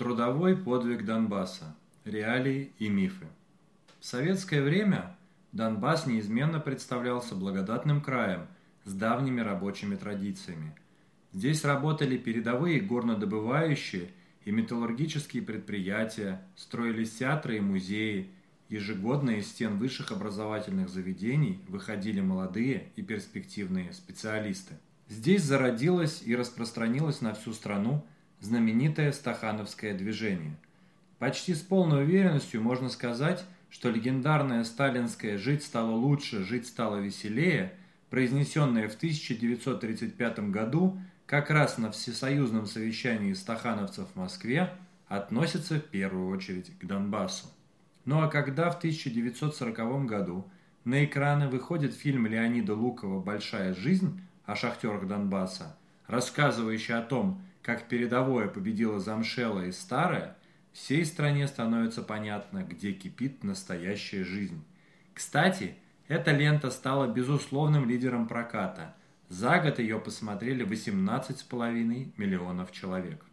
Трудовой подвиг Донбасса. Реалии и мифы. В советское время Донбасс неизменно представлялся благодатным краем с давними рабочими традициями. Здесь работали передовые горнодобывающие и металлургические предприятия, строились театры и музеи, ежегодно из стен высших образовательных заведений выходили молодые и перспективные специалисты. Здесь зародилось и распространилось на всю страну знаменитое стахановское движение. Почти с полной уверенностью можно сказать, что легендарное сталинское «жить стало лучше, жить стало веселее», произнесенное в 1935 году как раз на всесоюзном совещании стахановцев в Москве, относится в первую очередь к Донбассу. Ну а когда в 1940 году на экраны выходит фильм Леонида Лукова «Большая жизнь» о шахтерах Донбасса, рассказывающий о том, как передовое победило замшелое и старое, всей стране становится понятно, где кипит настоящая жизнь. Кстати, эта лента стала безусловным лидером проката. За год ее посмотрели 18,5 миллионов человек.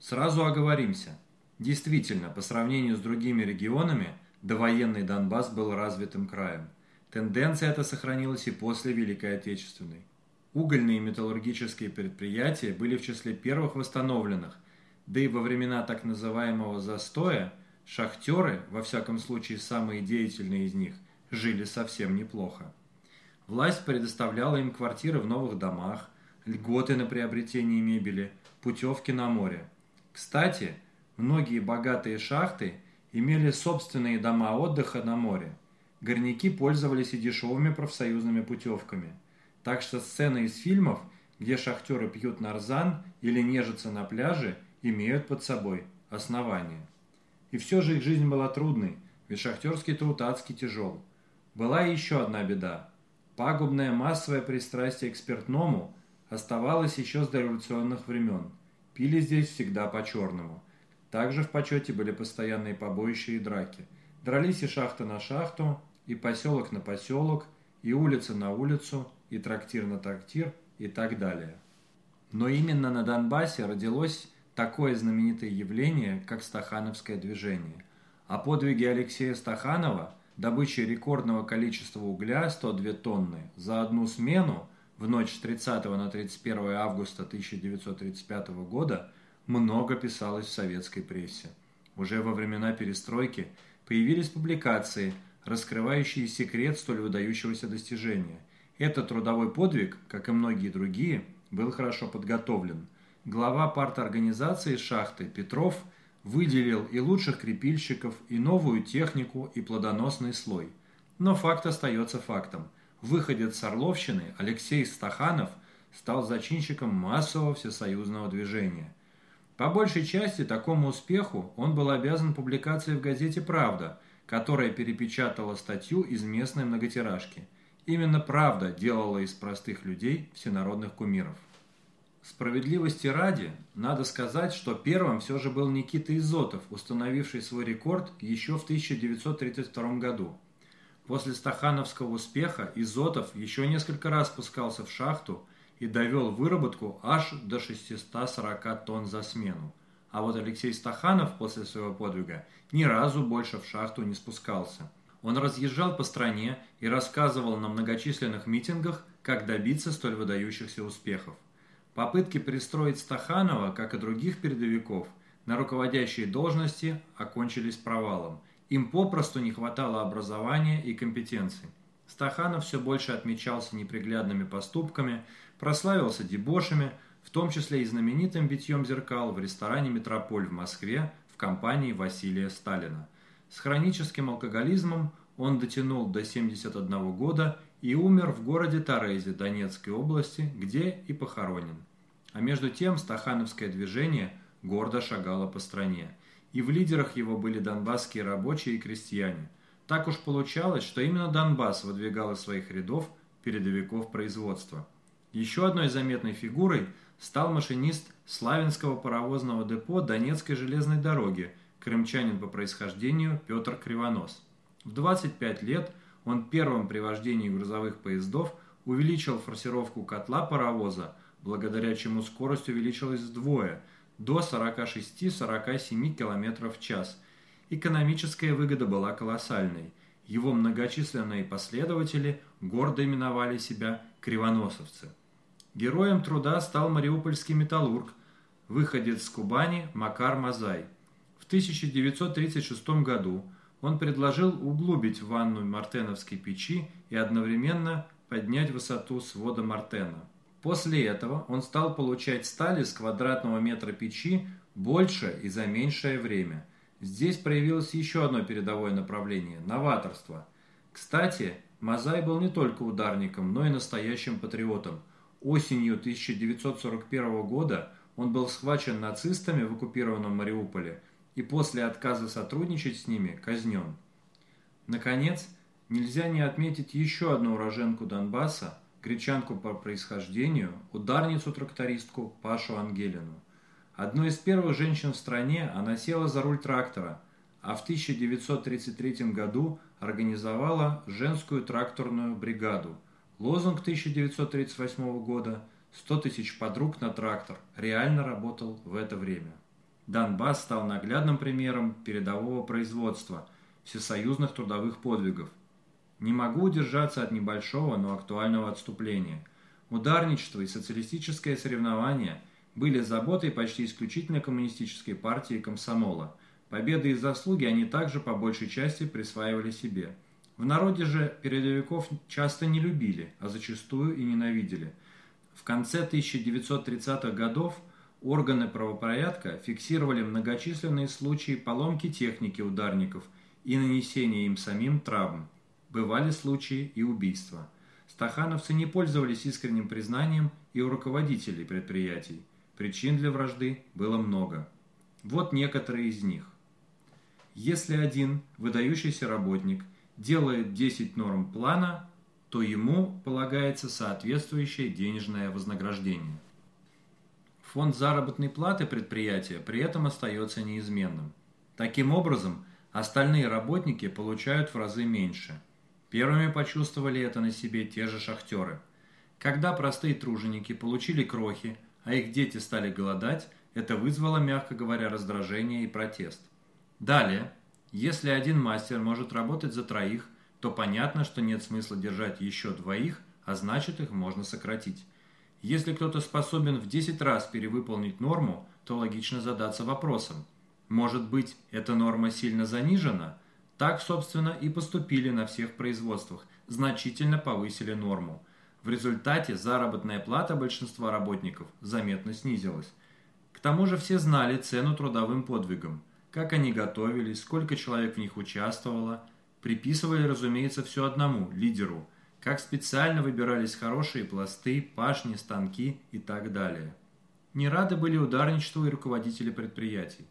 Сразу оговоримся. Действительно, по сравнению с другими регионами, довоенный Донбасс был развитым краем. Тенденция эта сохранилась и после Великой Отечественной. Угольные и металлургические предприятия были в числе первых восстановленных, да и во времена так называемого «застоя» шахтеры, во всяком случае самые деятельные из них, жили совсем неплохо. Власть предоставляла им квартиры в новых домах, льготы на приобретение мебели, путевки на море. Кстати, многие богатые шахты имели собственные дома отдыха на море. Горняки пользовались и дешевыми профсоюзными путевками – так что сцены из фильмов, где шахтеры пьют нарзан или нежатся на пляже, имеют под собой основание. И все же их жизнь была трудной, ведь шахтерский труд адски тяжел. Была еще одна беда. Пагубное массовое пристрастие к спиртному оставалось еще с дореволюционных времен. Пили здесь всегда по-черному. Также в почете были постоянные побоища и драки. Дрались и шахта на шахту, и поселок на поселок, и улица на улицу, и трактир на трактир и так далее. Но именно на Донбассе родилось такое знаменитое явление, как Стахановское движение. О подвиге Алексея Стаханова, добыче рекордного количества угля 102 тонны за одну смену в ночь с 30 на 31 августа 1935 года много писалось в советской прессе. Уже во времена перестройки появились публикации, раскрывающие секрет столь выдающегося достижения – этот трудовой подвиг, как и многие другие, был хорошо подготовлен. Глава парторганизации шахты Петров выделил и лучших крепильщиков, и новую технику, и плодоносный слой. Но факт остается фактом. Выходец с Орловщины Алексей Стаханов стал зачинщиком массового всесоюзного движения. По большей части такому успеху он был обязан публикацией в газете «Правда», которая перепечатала статью из местной многотиражки – Именно правда делала из простых людей всенародных кумиров. Справедливости ради, надо сказать, что первым все же был Никита Изотов, установивший свой рекорд еще в 1932 году. После стахановского успеха Изотов еще несколько раз спускался в шахту и довел выработку аж до 640 тонн за смену. А вот Алексей Стаханов после своего подвига ни разу больше в шахту не спускался – он разъезжал по стране и рассказывал на многочисленных митингах, как добиться столь выдающихся успехов. Попытки пристроить Стаханова, как и других передовиков, на руководящие должности окончились провалом. Им попросту не хватало образования и компетенций. Стаханов все больше отмечался неприглядными поступками, прославился дебошами, в том числе и знаменитым битьем зеркал в ресторане «Метрополь» в Москве в компании Василия Сталина – с хроническим алкоголизмом он дотянул до 71 года и умер в городе Торезе Донецкой области, где и похоронен. А между тем Стахановское движение гордо шагало по стране, и в лидерах его были донбасские рабочие и крестьяне. Так уж получалось, что именно Донбасс выдвигал из своих рядов передовиков производства. Еще одной заметной фигурой стал машинист Славянского паровозного депо Донецкой железной дороги – крымчанин по происхождению Петр Кривонос. В 25 лет он первым при вождении грузовых поездов увеличил форсировку котла паровоза, благодаря чему скорость увеличилась вдвое, до 46-47 км в час. Экономическая выгода была колоссальной. Его многочисленные последователи гордо именовали себя кривоносовцы. Героем труда стал мариупольский металлург, выходец с Кубани Макар Мазай. В 1936 году он предложил углубить ванну Мартеновской печи и одновременно поднять высоту свода Мартена. После этого он стал получать стали с квадратного метра печи больше и за меньшее время. Здесь проявилось еще одно передовое направление – новаторство. Кстати, Мазай был не только ударником, но и настоящим патриотом. Осенью 1941 года он был схвачен нацистами в оккупированном Мариуполе и после отказа сотрудничать с ними казнен. Наконец, нельзя не отметить еще одну уроженку Донбасса, гречанку по происхождению, ударницу-трактористку Пашу Ангелину. Одной из первых женщин в стране она села за руль трактора, а в 1933 году организовала женскую тракторную бригаду. Лозунг 1938 года «100 тысяч подруг на трактор» реально работал в это время. Донбасс стал наглядным примером передового производства, всесоюзных трудовых подвигов. Не могу удержаться от небольшого, но актуального отступления. Ударничество и социалистическое соревнование были заботой почти исключительно коммунистической партии комсомола. Победы и заслуги они также по большей части присваивали себе. В народе же передовиков часто не любили, а зачастую и ненавидели. В конце 1930-х годов – Органы правопорядка фиксировали многочисленные случаи поломки техники ударников и нанесения им самим травм. Бывали случаи и убийства. Стахановцы не пользовались искренним признанием и у руководителей предприятий. Причин для вражды было много. Вот некоторые из них. Если один выдающийся работник делает 10 норм плана, то ему полагается соответствующее денежное вознаграждение. Фонд заработной платы предприятия при этом остается неизменным. Таким образом, остальные работники получают в разы меньше. Первыми почувствовали это на себе те же шахтеры. Когда простые труженики получили крохи, а их дети стали голодать, это вызвало, мягко говоря, раздражение и протест. Далее, если один мастер может работать за троих, то понятно, что нет смысла держать еще двоих, а значит их можно сократить. Если кто-то способен в 10 раз перевыполнить норму, то логично задаться вопросом, может быть, эта норма сильно занижена? Так, собственно, и поступили на всех производствах, значительно повысили норму. В результате заработная плата большинства работников заметно снизилась. К тому же все знали цену трудовым подвигам, как они готовились, сколько человек в них участвовало. Приписывали, разумеется, все одному – лидеру – как специально выбирались хорошие пласты, пашни, станки и так далее. Не рады были ударничеству и руководители предприятий.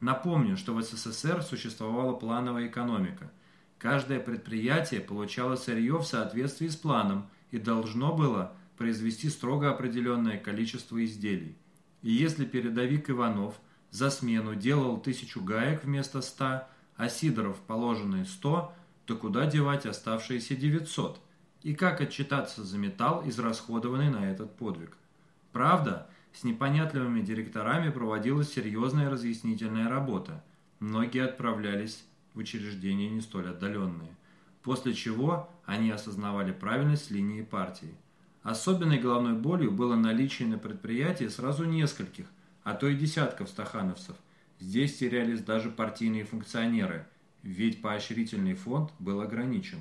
Напомню, что в СССР существовала плановая экономика. Каждое предприятие получало сырье в соответствии с планом и должно было произвести строго определенное количество изделий. И если передовик Иванов за смену делал тысячу гаек вместо ста, а Сидоров положенные сто, то куда девать оставшиеся девятьсот? И как отчитаться за металл, израсходованный на этот подвиг. Правда, с непонятливыми директорами проводилась серьезная разъяснительная работа. Многие отправлялись в учреждения не столь отдаленные, после чего они осознавали правильность линии партии. Особенной головной болью было наличие на предприятии сразу нескольких, а то и десятков стахановцев. Здесь терялись даже партийные функционеры, ведь поощрительный фонд был ограничен.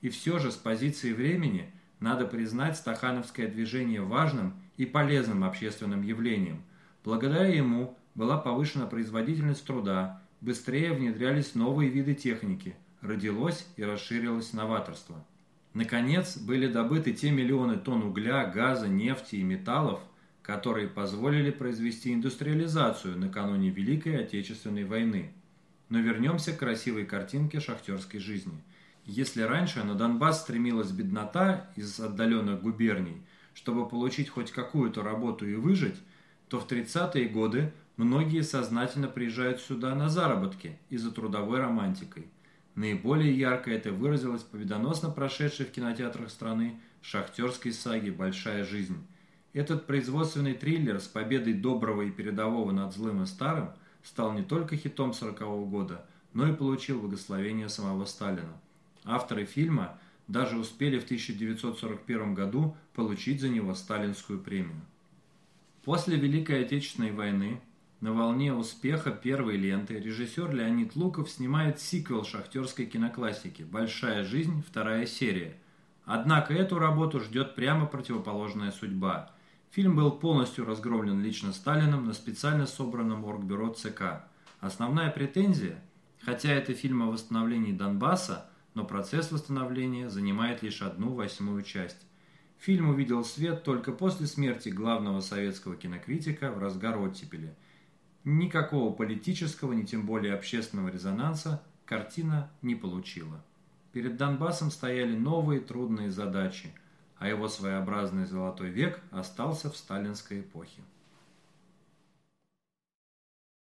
И все же с позиции времени надо признать стахановское движение важным и полезным общественным явлением. Благодаря ему была повышена производительность труда, быстрее внедрялись новые виды техники, родилось и расширилось новаторство. Наконец, были добыты те миллионы тонн угля, газа, нефти и металлов, которые позволили произвести индустриализацию накануне Великой Отечественной войны. Но вернемся к красивой картинке шахтерской жизни – если раньше на Донбасс стремилась беднота из отдаленных губерний, чтобы получить хоть какую-то работу и выжить, то в 30-е годы многие сознательно приезжают сюда на заработки и за трудовой романтикой. Наиболее ярко это выразилось победоносно прошедшей в кинотеатрах страны шахтерской саги «Большая жизнь». Этот производственный триллер с победой доброго и передового над злым и старым стал не только хитом 40 -го года, но и получил благословение самого Сталина. Авторы фильма даже успели в 1941 году получить за него сталинскую премию. После Великой Отечественной войны на волне успеха первой ленты режиссер Леонид Луков снимает сиквел шахтерской киноклассики «Большая жизнь. Вторая серия». Однако эту работу ждет прямо противоположная судьба – Фильм был полностью разгромлен лично Сталином на специально собранном оргбюро ЦК. Основная претензия, хотя это фильм о восстановлении Донбасса, но процесс восстановления занимает лишь одну восьмую часть. Фильм увидел свет только после смерти главного советского кинокритика в разгар оттепели. Никакого политического, ни тем более общественного резонанса картина не получила. Перед Донбассом стояли новые трудные задачи – а его своеобразный золотой век остался в сталинской эпохе.